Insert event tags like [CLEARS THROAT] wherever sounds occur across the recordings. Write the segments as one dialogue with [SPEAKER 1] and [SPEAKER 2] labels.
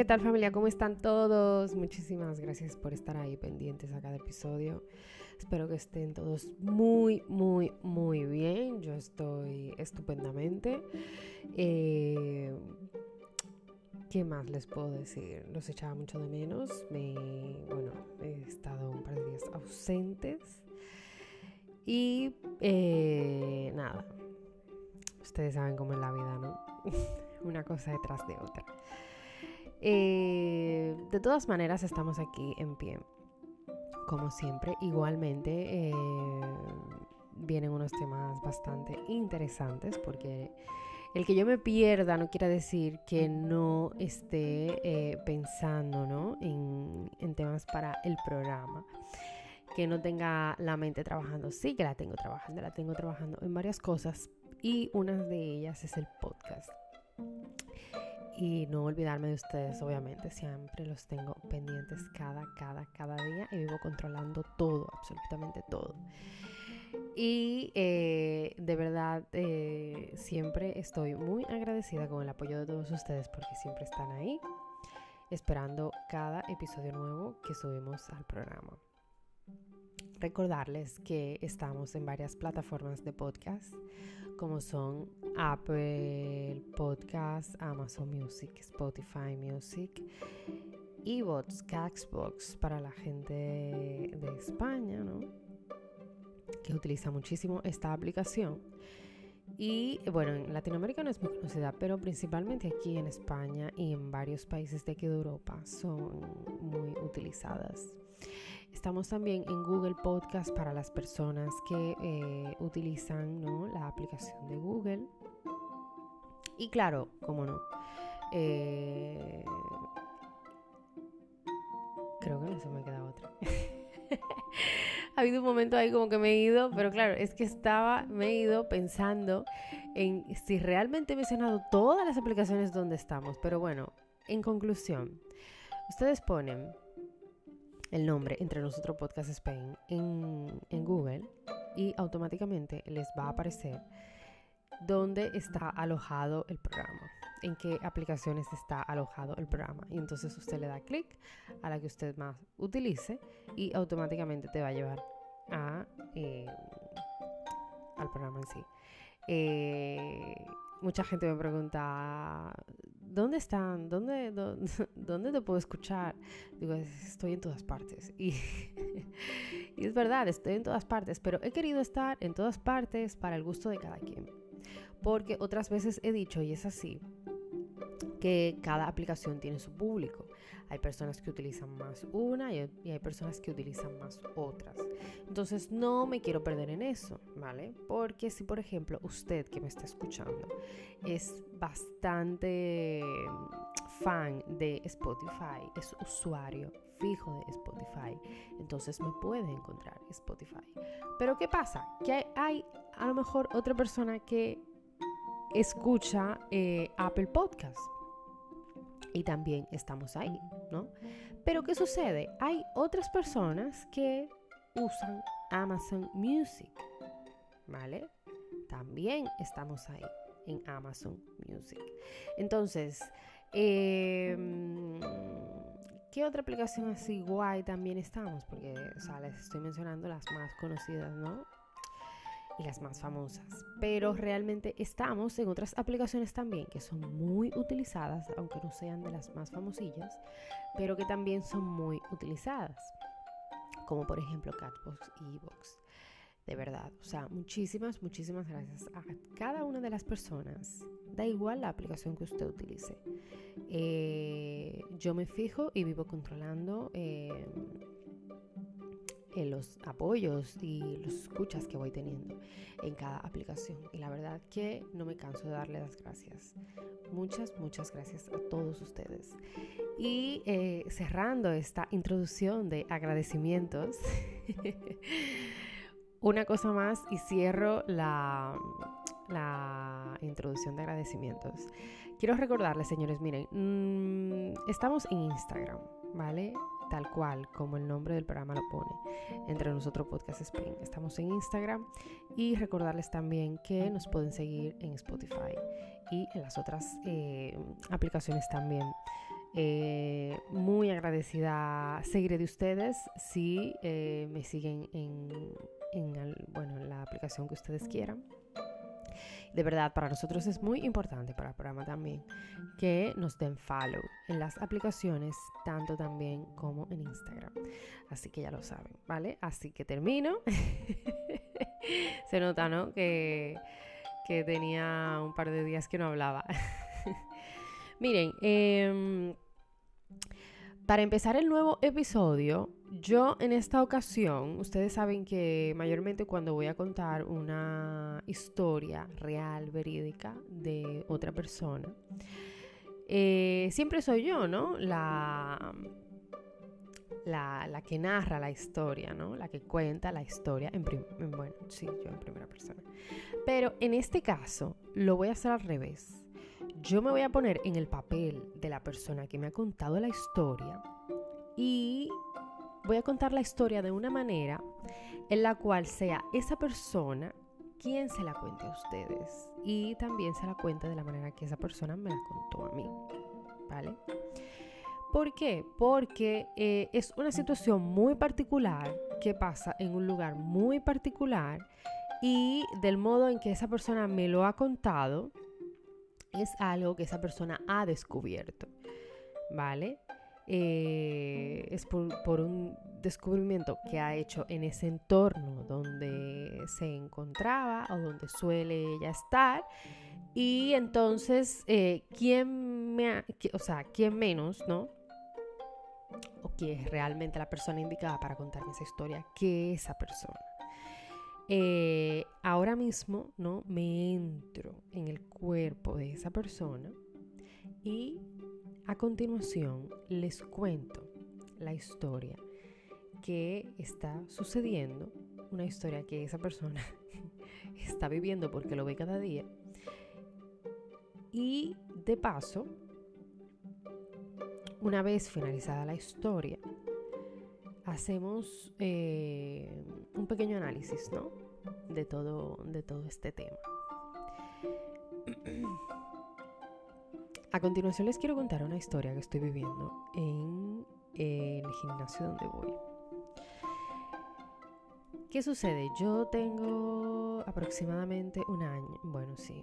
[SPEAKER 1] ¿Qué tal familia? ¿Cómo están todos? Muchísimas gracias por estar ahí pendientes a cada episodio. Espero que estén todos muy, muy, muy bien. Yo estoy estupendamente. Eh, ¿Qué más les puedo decir? Los echaba mucho de menos. Me, bueno, he estado un par de días ausentes. Y eh, nada, ustedes saben cómo es la vida, ¿no? [LAUGHS] Una cosa detrás de otra. Eh, de todas maneras, estamos aquí en pie. Como siempre, igualmente eh, vienen unos temas bastante interesantes porque el que yo me pierda no quiere decir que no esté eh, pensando ¿no? En, en temas para el programa que no tenga la mente trabajando. Sí que la tengo trabajando, la tengo trabajando en varias cosas y una de ellas es el podcast y no olvidarme de ustedes, obviamente. Siempre los tengo pendientes cada, cada, cada día y vivo controlando todo, absolutamente todo. Y eh, de verdad, eh, siempre estoy muy agradecida con el apoyo de todos ustedes porque siempre están ahí esperando cada episodio nuevo que subimos al programa. Recordarles que estamos en varias plataformas de podcast como son Apple Podcasts, Amazon Music, Spotify Music, Evox, Caxbox para la gente de España, ¿no? que utiliza muchísimo esta aplicación. Y bueno, en Latinoamérica no es muy conocida, pero principalmente aquí en España y en varios países de aquí de Europa son muy utilizadas. Estamos también en Google Podcast para las personas que eh, utilizan la aplicación de Google. Y claro, como no. Eh, creo que no se me queda otra. [LAUGHS] ha habido un momento ahí como que me he ido, pero claro, es que estaba, me he ido pensando en si realmente he mencionado todas las aplicaciones donde estamos. Pero bueno, en conclusión, ustedes ponen el nombre Entre Nosotros Podcast Spain en, Google y automáticamente les va a aparecer dónde está alojado el programa, en qué aplicaciones está alojado el programa. Y entonces usted le da clic a la que usted más utilice y automáticamente te va a llevar a, eh, al programa en sí. Eh, mucha gente me pregunta, ¿dónde están? ¿Dónde, [LAUGHS] dónde, te puedo escuchar? Digo, estoy en todas partes. Y, [LAUGHS] y, es verdad, estoy en todas partes, pero he querido estar en todas partes para el gusto de cada quien. Porque otras veces he dicho, y es así, que cada aplicación tiene su público. Hay personas que utilizan más una y, hay personas que utilizan más otras. Entonces no me quiero perder en eso, ¿vale? Porque si por ejemplo usted que me está escuchando es bastante fan de Spotify, es usuario fijo de Spotify, entonces me puede encontrar Spotify. Pero ¿qué pasa? Que hay, a lo mejor otra persona que escucha eh, Apple Podcast y también estamos ahí, Pero ¿qué sucede? Hay otras personas que usan Amazon Music, ¿vale? También estamos ahí en Amazon Music. Entonces, em, ¿qué otra aplicación así guay también estamos? Porque, o sea, les estoy mencionando las más conocidas, ¿no? Las más famosas. Pero realmente estamos en otras aplicaciones también que son muy utilizadas, aunque no sean de las más famosillas, pero que también son muy utilizadas. Como por ejemplo Catbox y Evox. De verdad, o sea, muchísimas, muchísimas gracias a cada una de las personas. Da igual la aplicación que usted utilice. Eh, yo me fijo y vivo controlando eh, en los apoyos y los escuchas que voy teniendo en cada aplicación. Y la verdad que no me canso de darle las gracias. Muchas, muchas gracias a todos ustedes. Y eh, cerrando esta introducción de agradecimientos, [LAUGHS] una cosa más y cierro la, la introducción de agradecimientos. Quiero recordarles, señores, miren, mm, estamos en Instagram, ¿vale? Tal cual como el nombre del programa lo pone, entre nosotros Podcast Spain. Estamos en Instagram y recordarles también que nos pueden seguir en Spotify y en las otras eh, aplicaciones también Eh, muy agradecida seguiré de ustedes si eh, me siguen en, bueno, en la aplicación que ustedes quieran. De verdad, para nosotros es muy importante, para el programa también, que nos den follow en las aplicaciones, tanto también como en Instagram. Así que ya lo saben, ¿vale? Así que termino. [LAUGHS] Se nota, ¿no? Que, que tenía un par de días que no hablaba. [LAUGHS] Miren, em, para empezar el nuevo episodio, yo en esta ocasión, ustedes saben que mayormente cuando voy a contar una historia real, verídica de otra persona, eh, siempre soy yo, ¿no? La, la, que narra la historia, ¿no? La que cuenta la historia en, bueno, sí, yo en primera persona. Pero en este caso lo voy a hacer al revés yo me voy a poner en el papel de la persona que me ha contado la historia y voy a contar la historia de una manera en la cual sea esa persona quien se la cuente a ustedes y también se la cuente de la manera que esa persona me la contó a mí. ¿Vale? ¿Por qué? Porque eh, es una situación muy particular que pasa en un lugar muy particular y del modo en que esa persona me lo ha contado, es algo que esa persona ha descubierto, ¿vale? Eh, es por, un descubrimiento que ha hecho en ese entorno donde se encontraba o donde suele ella estar. Y entonces, eh, ¿quién, me o sea, ¿quién menos, no? O quién es realmente la persona indicada para contarme esa historia que esa persona. Eh, ahora mismo, ¿no? Me entro en el cuerpo de esa persona y a continuación les cuento la historia que está sucediendo, una historia que esa persona [LAUGHS] está viviendo porque lo ve cada día. Y de paso, una vez finalizada la historia, hacemos eh, un pequeño análisis, ¿no? De todo, de todo este tema. [CLEARS THROAT] A continuación les quiero contar una historia que estoy viviendo en el gimnasio donde voy. ¿Qué sucede? Yo tengo aproximadamente un año, bueno, sí,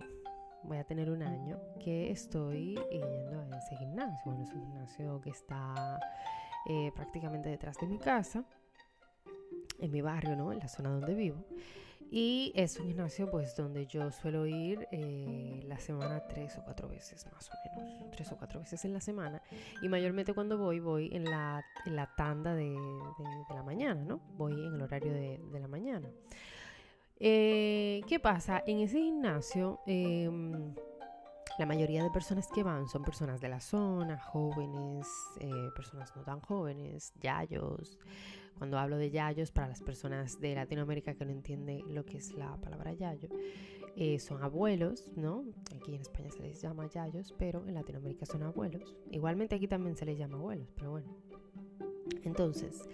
[SPEAKER 1] voy a tener un año que estoy yendo a ese gimnasio. Bueno, es un gimnasio que está eh, prácticamente detrás de mi casa, en mi barrio, ¿no? En la zona donde vivo. Y es un gimnasio pues donde yo suelo ir eh, la semana tres o cuatro veces más o menos, tres o cuatro veces en la semana. Y mayormente cuando voy, voy en la, en la tanda de, de, la mañana, ¿no? Voy en el horario de, de la mañana. Eh, ¿Qué pasa? En ese gimnasio... Em, la mayoría de personas que van son personas de la zona, jóvenes, eh, personas no tan jóvenes, yayos. Cuando hablo de yayos, para las personas de Latinoamérica que no entienden lo que es la palabra yayo, eh, son abuelos, ¿no? Aquí en España se les llama yayos, pero en Latinoamérica son abuelos. Igualmente aquí también se les llama abuelos, pero bueno. Entonces,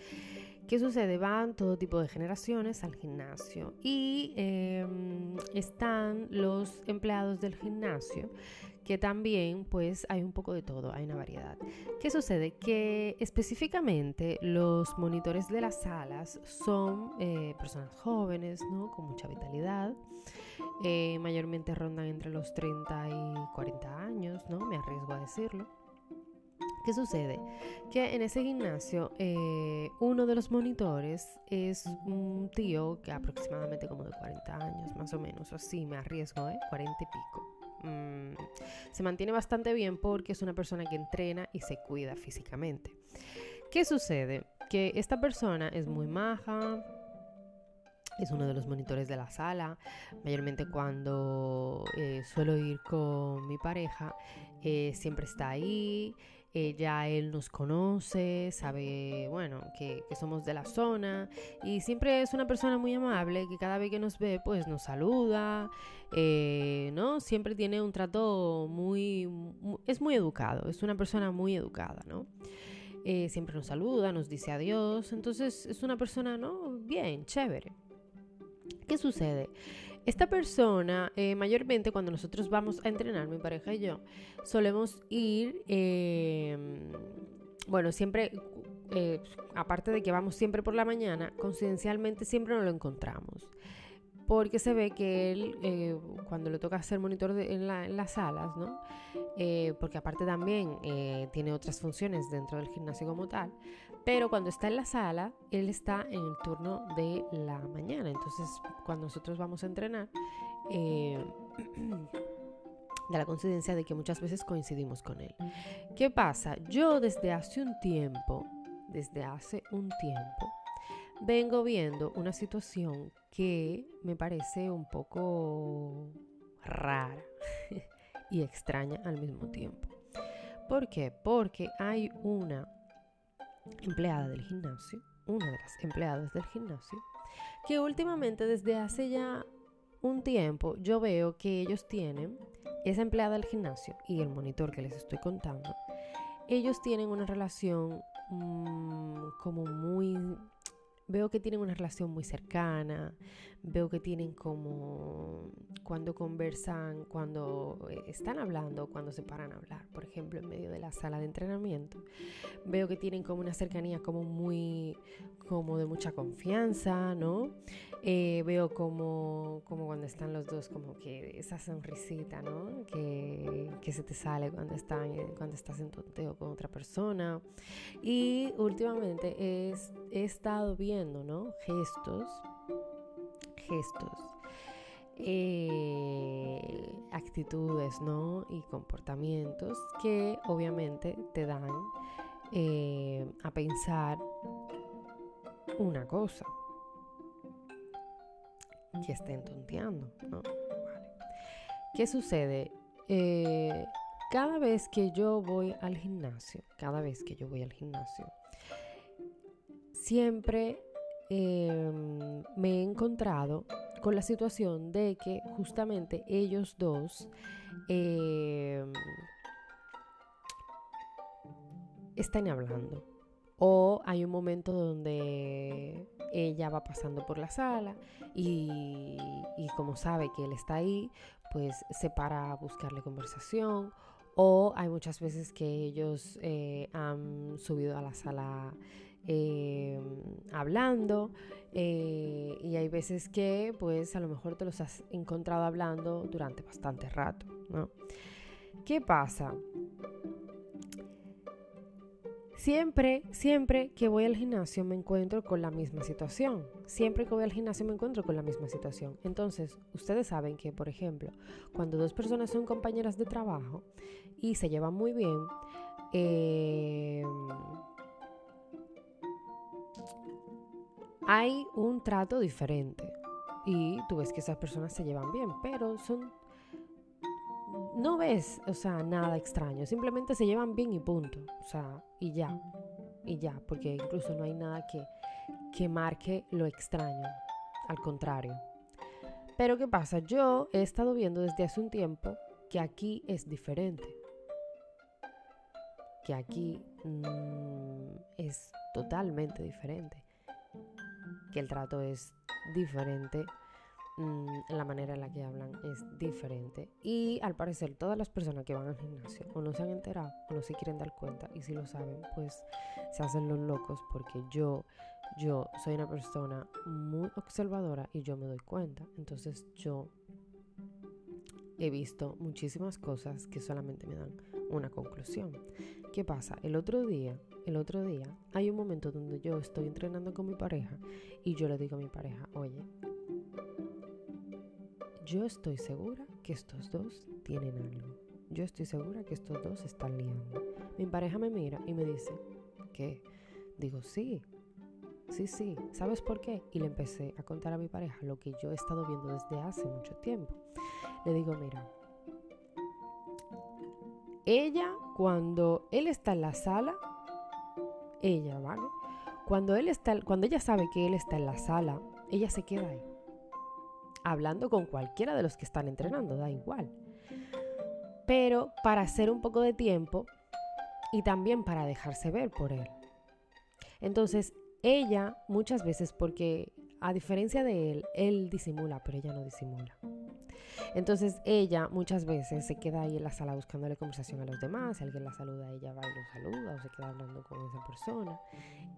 [SPEAKER 1] ¿Qué sucede? Van todo tipo de generaciones al gimnasio y em, están los empleados del gimnasio que también pues hay un poco de todo, hay una variedad. ¿Qué sucede? Que específicamente los monitores de las salas son eh, personas jóvenes, ¿no? Con mucha vitalidad. Eh, mayormente rondan entre los 30 y 40 años, ¿no? Me arriesgo a decirlo. ¿Qué sucede? Que en ese gimnasio eh, uno de los monitores es un tío que aproximadamente como de 40 años, más o menos, así me arriesgo, ¿eh? 40 y pico. Mm, se mantiene bastante bien porque es una persona que entrena y se cuida físicamente. ¿Qué sucede? Que esta persona es muy maja, es uno de los monitores de la sala. Mayormente cuando eh, suelo ir con mi pareja, eh, siempre está ahí. Eh, ya él nos conoce, sabe, bueno, que, somos de la zona y siempre es una persona muy amable que cada vez que nos ve pues nos saluda, eh, ¿no? Siempre tiene un trato muy, es muy educado, es una persona muy educada, ¿no? Eh, siempre nos saluda, nos dice adiós, entonces es una persona, ¿no? Bien, chévere. ¿Qué sucede? Esta persona, eh, mayormente cuando nosotros vamos a entrenar, mi pareja y yo, solemos ir, em, bueno, siempre, eh, aparte de que vamos siempre por la mañana, coincidencialmente siempre nos lo encontramos. Porque se ve que él, eh, cuando le toca ser monitor en, las salas, ¿no? porque aparte también tiene otras funciones dentro del gimnasio como tal, pero cuando está en la sala, él está en el turno de la mañana. Entonces, cuando nosotros vamos a entrenar, eh, [CLEARS THROAT] da la coincidencia de que muchas veces coincidimos con él. ¿Qué pasa? Yo desde hace un tiempo, desde hace un tiempo, vengo viendo una situación que me parece un poco rara [LAUGHS] y extraña al mismo tiempo. ¿Por qué? Porque hay una empleada del gimnasio, una de las empleadas del gimnasio, que últimamente desde hace ya un tiempo yo veo que ellos tienen, esa empleada del gimnasio y el monitor que les estoy contando, ellos tienen una relación mm, como muy veo que tienen una relación muy cercana, veo que tienen como cuando conversan, cuando eh, están hablando, cuando se paran a hablar, por ejemplo, en medio de la sala de entrenamiento, veo que tienen como una cercanía como muy, como de mucha confianza, ¿no? Eh, veo como, como cuando están los dos, como que esa sonrisita, ¿no? Que, que se te sale cuando, están, cuando estás en tonteo con otra persona. Y últimamente he, he estado viendo, ¿no? Gestos, gestos. Eh, actitudes ¿no? y comportamientos que obviamente te dan eh, a pensar una cosa que estén tonteando. ¿Qué sucede? Eh, cada vez que yo voy al gimnasio, cada vez que yo voy al gimnasio, siempre em, me he encontrado con la situación de que justamente ellos dos em, están hablando. O hay un momento donde ella va pasando por la sala y, como sabe que él está ahí, pues se para a buscarle conversación. O hay muchas veces que ellos eh, han subido a la sala eh, hablando eh, y hay veces que pues a lo mejor te los has encontrado hablando durante bastante rato, ¿no? ¿Qué pasa? Siempre, siempre que voy al gimnasio me encuentro con la misma situación. Siempre que voy al gimnasio me encuentro con la misma situación. Entonces, ustedes saben que, por ejemplo, cuando dos personas son compañeras de trabajo y se llevan muy bien, eh, hay un trato diferente. Y tú ves que esas personas se llevan bien, pero son no ves, o sea, nada extraño. Simplemente se llevan bien y punto. O sea, y ya. Y ya, porque incluso no hay nada que, que marque lo extraño. Al contrario. Pero ¿qué pasa? Yo he estado viendo desde hace un tiempo que aquí es diferente. Que aquí mm, es totalmente diferente. Que el trato es diferente Mm, la manera en la que hablan es diferente. Y al parecer todas las personas que van al gimnasio o no se han enterado o no se quieren dar cuenta y si lo saben pues se hacen los locos porque yo, yo soy una persona muy observadora y yo me doy cuenta. Entonces yo he visto muchísimas cosas que solamente me dan una conclusión. ¿Qué pasa? El otro día, el otro día, hay un momento donde yo estoy entrenando con mi pareja y yo le digo a mi pareja, oye, yo estoy segura que estos dos tienen algo. Yo estoy segura que estos dos están liando. Mi pareja me mira y me dice, ¿qué? Digo, sí, sí, sí. ¿Sabes por qué? Y le empecé a contar a mi pareja lo que yo he estado viendo desde hace mucho tiempo. Le digo, mira, ella cuando él está en la sala, ella, ¿vale? Cuando él está, cuando ella sabe que él está en la sala, ella se queda ahí hablando con cualquiera de los que están entrenando, da igual. Pero para hacer un poco de tiempo y también para dejarse ver por él. Entonces, ella muchas veces, porque a diferencia de él, él disimula, pero ella no disimula. Entonces ella muchas veces se queda ahí en la sala buscándole conversación a los demás, si alguien la saluda, ella va y lo saluda o se queda hablando con esa persona.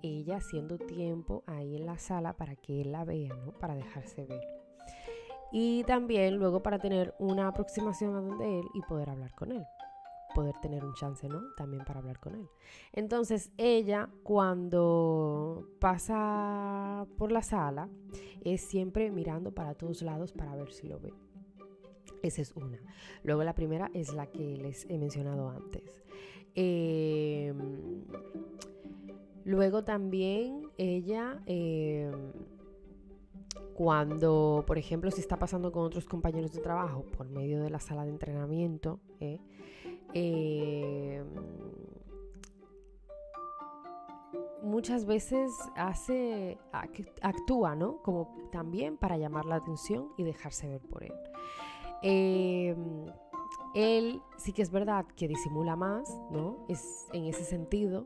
[SPEAKER 1] Ella haciendo tiempo ahí en la sala para que él la vea, ¿no? Para dejarse ver. Y también luego para tener una aproximación a donde él y poder hablar con él poder tener un chance, ¿no? También para hablar con él. Entonces, ella cuando pasa por la sala es siempre mirando para todos lados para ver si lo ve. Esa es una. Luego la primera es la que les he mencionado antes. Em, luego también ella, em, cuando, por ejemplo, si está pasando con otros compañeros de trabajo por medio de la sala de entrenamiento, eh, em, muchas veces hace, actúa, ¿no? Como también para llamar la atención y dejarse ver por él. Em, él sí que es verdad que disimula más, ¿no? Es en ese sentido.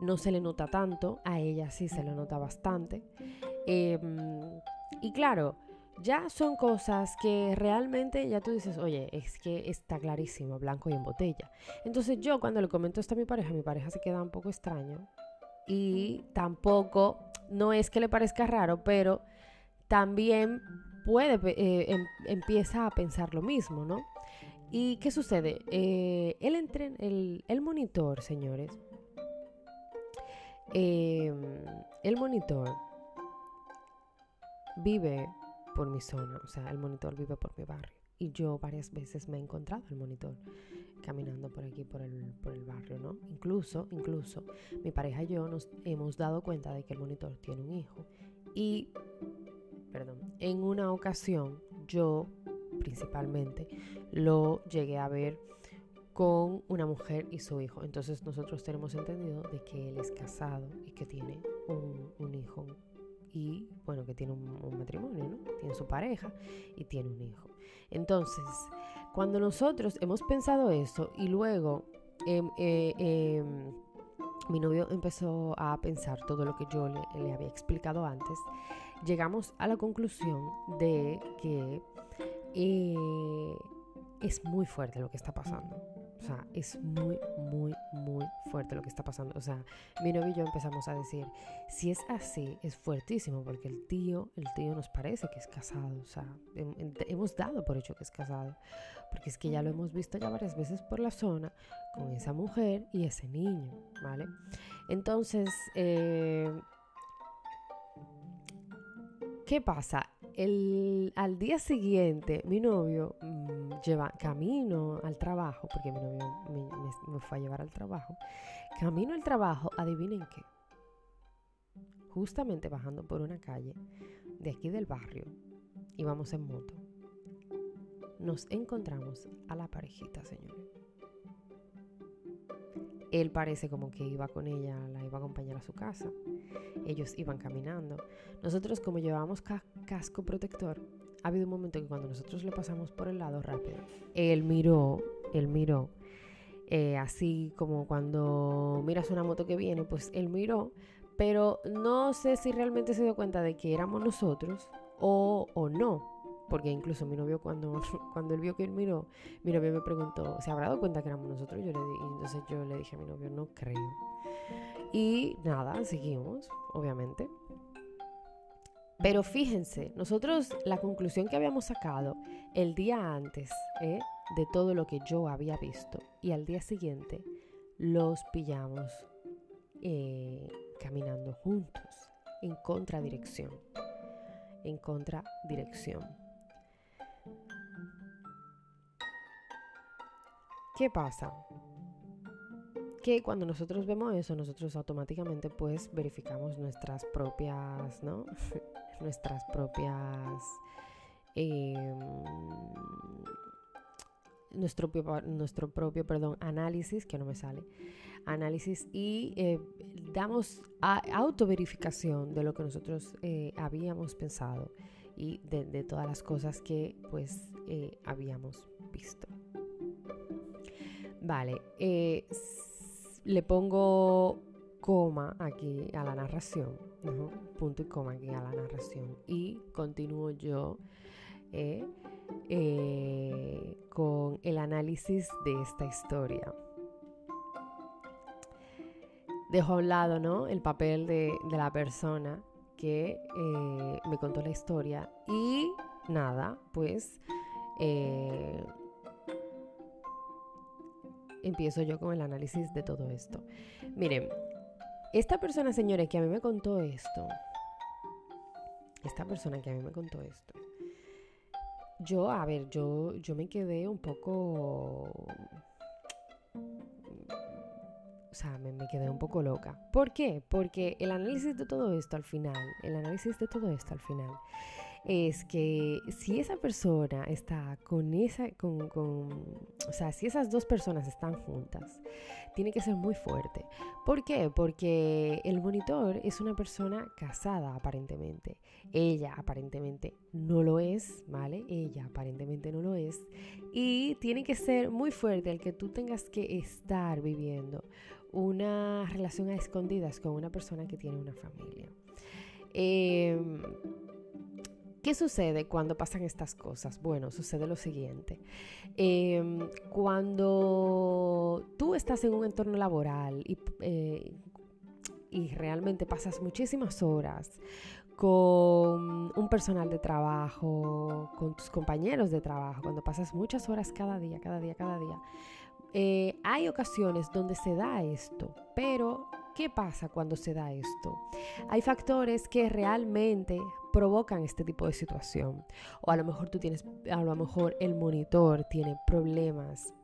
[SPEAKER 1] No se le nota tanto, a ella sí se le nota bastante. Em, y claro, ya son cosas que realmente ya tú dices, oye, es que está clarísimo, blanco y en botella. Entonces yo cuando le comento esto a mi pareja, mi pareja se queda un poco extraño. Y tampoco, no es que le parezca raro, pero también puede, eh, em, empieza a pensar lo mismo, ¿no? ¿Y qué sucede? Eh, el, el, el, monitor, señores, em, el monitor vive por mi zona, o sea, el monitor vive por mi barrio. Y yo varias veces me he encontrado el monitor caminando por aquí, por el, por el barrio, ¿no? Incluso, incluso, mi pareja y yo nos hemos dado cuenta de que el monitor tiene un hijo. Y perdón, en una ocasión yo principalmente lo llegué a ver con una mujer y su hijo. Entonces nosotros tenemos entendido de que él es casado y que tiene un, hijo y bueno, que tiene un, matrimonio, ¿no? Tiene su pareja y tiene un hijo. Entonces, cuando nosotros hemos pensado eso y luego em, eh, em, mi novio empezó a pensar todo lo que yo le había explicado antes, llegamos a la conclusión de que eh, es muy fuerte lo que está pasando. O sea, es muy, muy, muy fuerte lo que está pasando. O sea, mi novio y yo empezamos a decir, si es así, es fuertísimo, porque el tío, el tío nos parece que es casado. O sea, hemos dado por hecho que es casado. Porque es que ya lo hemos visto ya varias veces por la zona con esa mujer y ese niño, ¿vale? Entonces, eh, ¿Qué pasa? El, al día siguiente, mi novio mm, lleva camino al trabajo, porque mi novio me, fue a llevar al trabajo. Camino al trabajo, adivinen qué. Justamente bajando por una calle de aquí del barrio, íbamos en moto. Nos encontramos a la parejita, señores. Él parece como que iba con ella, la iba a acompañar a su casa. Ellos iban caminando. Nosotros como llevábamos casco protector, ha habido un momento que cuando nosotros le pasamos por el lado rápido, él miró, él miró, eh, así como cuando miras una moto que viene, pues él miró, pero no sé si realmente se dio cuenta de que éramos nosotros o, o no porque incluso mi novio cuando, [LAUGHS] cuando él vio que él miró, mi novio me preguntó, ¿se habrá dado cuenta que éramos nosotros? Yo le y entonces yo le dije a mi novio, no creo. Y nada, seguimos, obviamente. Pero fíjense, nosotros la conclusión que habíamos sacado el día antes ¿eh? de todo lo que yo había visto y al día siguiente los pillamos eh, caminando juntos en contradirección. En contradirección. ¿Qué pasa? Que cuando nosotros vemos eso, nosotros automáticamente pues verificamos nuestras propias, ¿no? [LAUGHS] nuestras propias... Em, nuestro, nuestro propio, perdón, análisis, que no me sale, análisis y eh, damos autoverificación de lo que nosotros eh, habíamos pensado y de, todas las cosas que pues eh, habíamos visto. Vale, eh, le pongo coma aquí a la narración punto y coma aquí a la narración. Y continúo yo eh, eh, con el análisis de esta historia. Dejo a un lado ¿no? el papel de, la persona que me contó la historia y nada, pues empiezo yo con el análisis de todo esto. Miren, esta persona, señores, que a mí me contó esto, esta persona que a mí me contó esto, yo, a ver, yo, yo me quedé un poco... O sea, me, me, quedé un poco loca. ¿Por qué? Porque el análisis de todo esto al final, el análisis de todo esto al final, es que si esa persona está con esa, con, con, o sea, si esas dos personas están juntas, tiene que ser muy fuerte. ¿Por qué? Porque el monitor es una persona casada aparentemente. Ella aparentemente no lo es, ¿vale? Ella aparentemente no lo es. Y tiene que ser muy fuerte el que tú tengas que estar viviendo una relación a escondidas con una persona que tiene una familia. Eh, ¿Qué sucede cuando pasan estas cosas? Bueno, sucede lo siguiente. Em, cuando tú estás en un entorno laboral y, eh, y realmente pasas muchísimas horas con un personal de trabajo, con tus compañeros de trabajo, cuando pasas muchas horas cada día, cada día, cada día, eh, hay ocasiones donde se da esto, pero ¿qué pasa cuando se da esto? Hay factores que realmente provocan este tipo de situación. O a lo mejor tú tienes, a lo mejor el monitor tiene problemas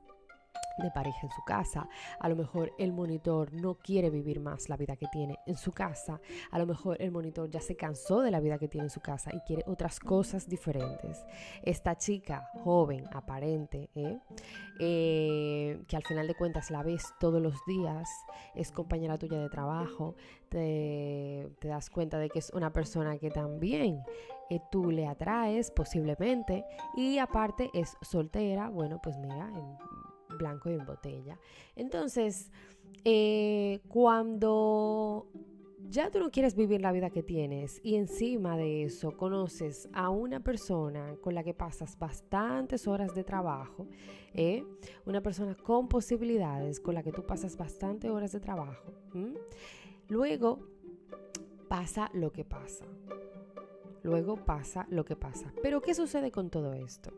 [SPEAKER 1] de pareja en su casa. A lo mejor el monitor no quiere vivir más la vida que tiene en su casa. A lo mejor el monitor ya se cansó de la vida que tiene en su casa y quiere otras cosas diferentes. Esta chica joven, aparente, ¿eh? Eh, que al final de cuentas la ves todos los días, es compañera tuya de trabajo, te, das cuenta de que es una persona que también eh, tú le atraes posiblemente y aparte es soltera, bueno, pues mira, blanco y en botella. Entonces, eh, cuando ya tú no quieres vivir la vida que tienes y encima de eso conoces a una persona con la que pasas bastantes horas de trabajo, ¿eh? una persona con posibilidades con la que tú pasas bastantes horas de trabajo, luego pasa lo que pasa. Luego pasa lo que pasa. Pero ¿qué sucede con todo esto?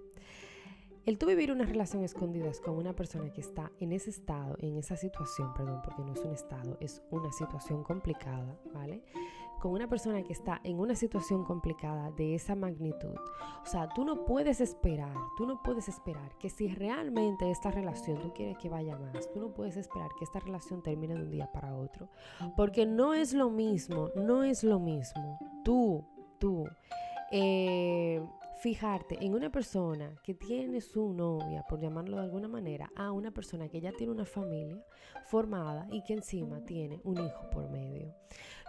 [SPEAKER 1] El tú vivir una relación escondida con una persona que está en ese estado, en esa situación, perdón, porque no es un estado, es una situación complicada, ¿vale? Con una persona que está en una situación complicada de esa magnitud. O sea, tú no puedes esperar, tú no puedes esperar que si realmente esta relación tú quieres que vaya más, tú no puedes esperar que esta relación termine de un día para otro. Porque no es lo mismo, no es lo mismo. Tú, tú. Eh, fijarte en una persona que tiene su novia, por llamarlo de alguna manera, a una persona que ya tiene una familia formada y que encima tiene un hijo por medio.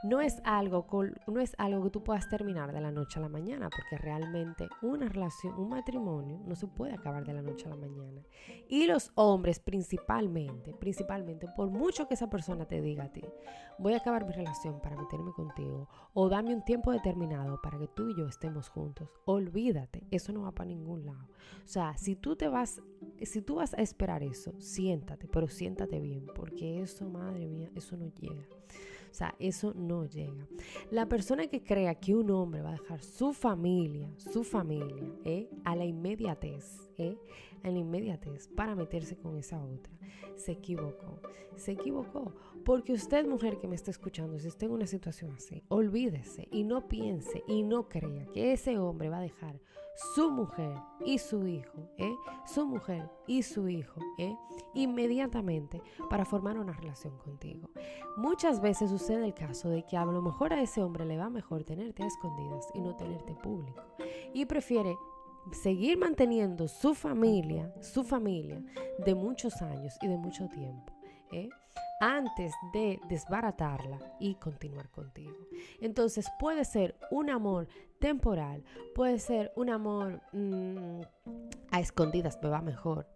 [SPEAKER 1] No es algo, no es algo que tú puedas terminar de la noche a la mañana, porque realmente una relación, un matrimonio, no se puede acabar de la noche a la mañana. Y los hombres principalmente, principalmente, por mucho que esa persona te diga a ti, voy a acabar mi relación para meterme contigo, o dame un tiempo determinado para que tú y yo estemos juntos, olvídate, eso no va para ningún lado. O sea, si tú te vas, si tú vas a esperar eso, siéntate, pero siéntate bien, porque eso, madre mía, eso no llega. O sea, eso no llega. La persona que crea que un hombre va a dejar su familia, su familia, ¿eh? a la inmediatez, ¿eh? a la inmediatez para meterse con esa otra, se equivocó. Se equivocó. Porque usted, mujer que me está escuchando, si está en una situación así, olvídese y no piense y no crea que ese hombre va a dejar su mujer y su hijo, ¿eh? su mujer y su hijo, ¿eh? inmediatamente para formar una relación contigo. Muchas veces sucede el caso de que a lo mejor a ese hombre le va mejor tenerte a escondidas y no tenerte público. Y prefiere seguir manteniendo su familia, su familia de muchos años y de mucho tiempo. ¿eh? Antes de desbaratarla y continuar contigo. Entonces puede ser un amor temporal, puede ser un amor mm, a escondidas, me va mejor.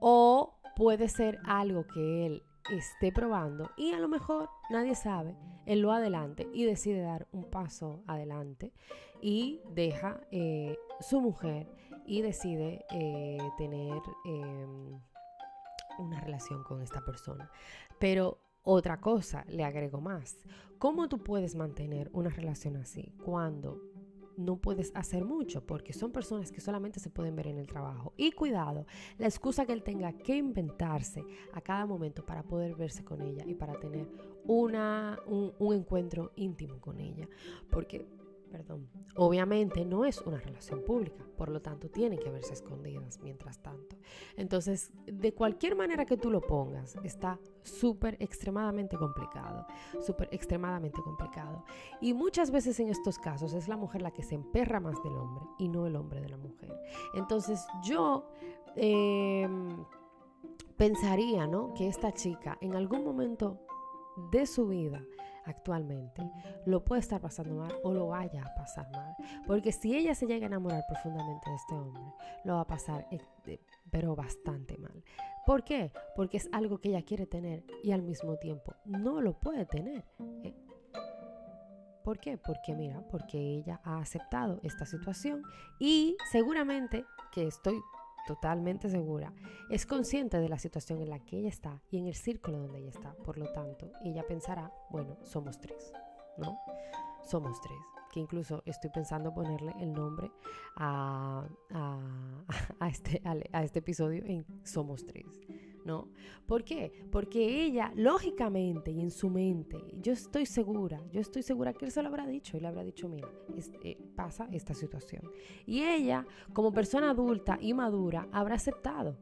[SPEAKER 1] O puede ser algo que él esté probando y a lo mejor nadie sabe en lo adelante y decide dar un paso adelante y deja eh, su mujer y decide eh, tener em, una relación con esta persona. Pero otra cosa, le agrego más. ¿Cómo tú puedes mantener una relación así cuando no puedes hacer mucho porque son personas que solamente se pueden ver en el trabajo. Y cuidado, la excusa que él tenga que inventarse a cada momento para poder verse con ella y para tener una, un, un encuentro íntimo con ella. Porque perdón. Obviamente no es una relación pública, por lo tanto tienen que verse escondidas mientras tanto. Entonces, de cualquier manera que tú lo pongas, está súper extremadamente complicado, súper extremadamente complicado. Y muchas veces en estos casos es la mujer la que se emperra más del hombre y no el hombre de la mujer. Entonces yo... Em, pensaría, ¿no? Que esta chica en algún momento de su vida actualmente lo puede estar pasando mal o lo vaya a pasar mal. Porque si ella se llega a enamorar profundamente de este hombre, lo va a pasar, eh, pero bastante mal. ¿Por qué? Porque es algo que ella quiere tener y al mismo tiempo no lo puede tener. Eh, ¿Por qué? Porque mira, porque ella ha aceptado esta situación y seguramente que estoy totalmente segura, es consciente de la situación en la que ella está y en el círculo donde ella está. Por lo tanto, ella pensará, bueno, somos tres, ¿no? Somos tres. Que incluso estoy pensando ponerle el nombre a, [LAUGHS] este, a este episodio en Somos tres. ¿No? ¿Por qué? Porque ella, lógicamente y en su mente, yo estoy segura, yo estoy segura que él se lo habrá dicho y le habrá dicho, mira, eh, pasa esta situación. Y ella, como persona adulta y madura, habrá aceptado.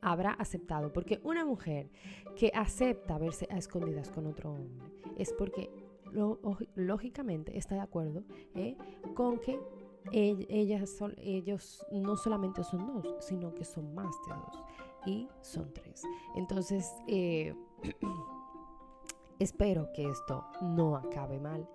[SPEAKER 1] Habrá aceptado, porque una mujer que acepta verse a escondidas con otro hombre es porque lógicamente está de acuerdo ¿eh? con que ellas son, ellos no solamente son dos, sino que son más de dos y son tres. Entonces, eh, [CLEARS THROAT] espero que esto no acabe mal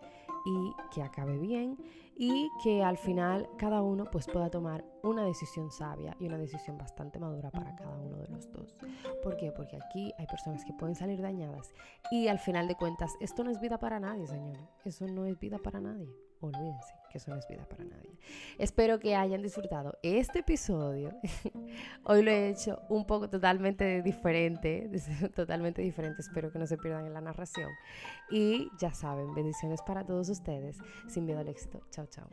[SPEAKER 1] y que acabe bien y que al final cada uno pues pueda tomar una decisión sabia y una decisión bastante madura para cada uno de los dos. ¿Por qué? Porque aquí hay personas que pueden salir dañadas y al final de cuentas esto no es vida para nadie, señor. Eso no es vida para nadie olvídense que eso no es vida para nadie. Espero que hayan disfrutado este episodio. [LAUGHS] Hoy lo he hecho un poco totalmente diferente, [LAUGHS] totalmente diferente. Espero que no se pierdan en la narración. Y ya saben, bendiciones para todos ustedes. Sin miedo al éxito. Chao, chao.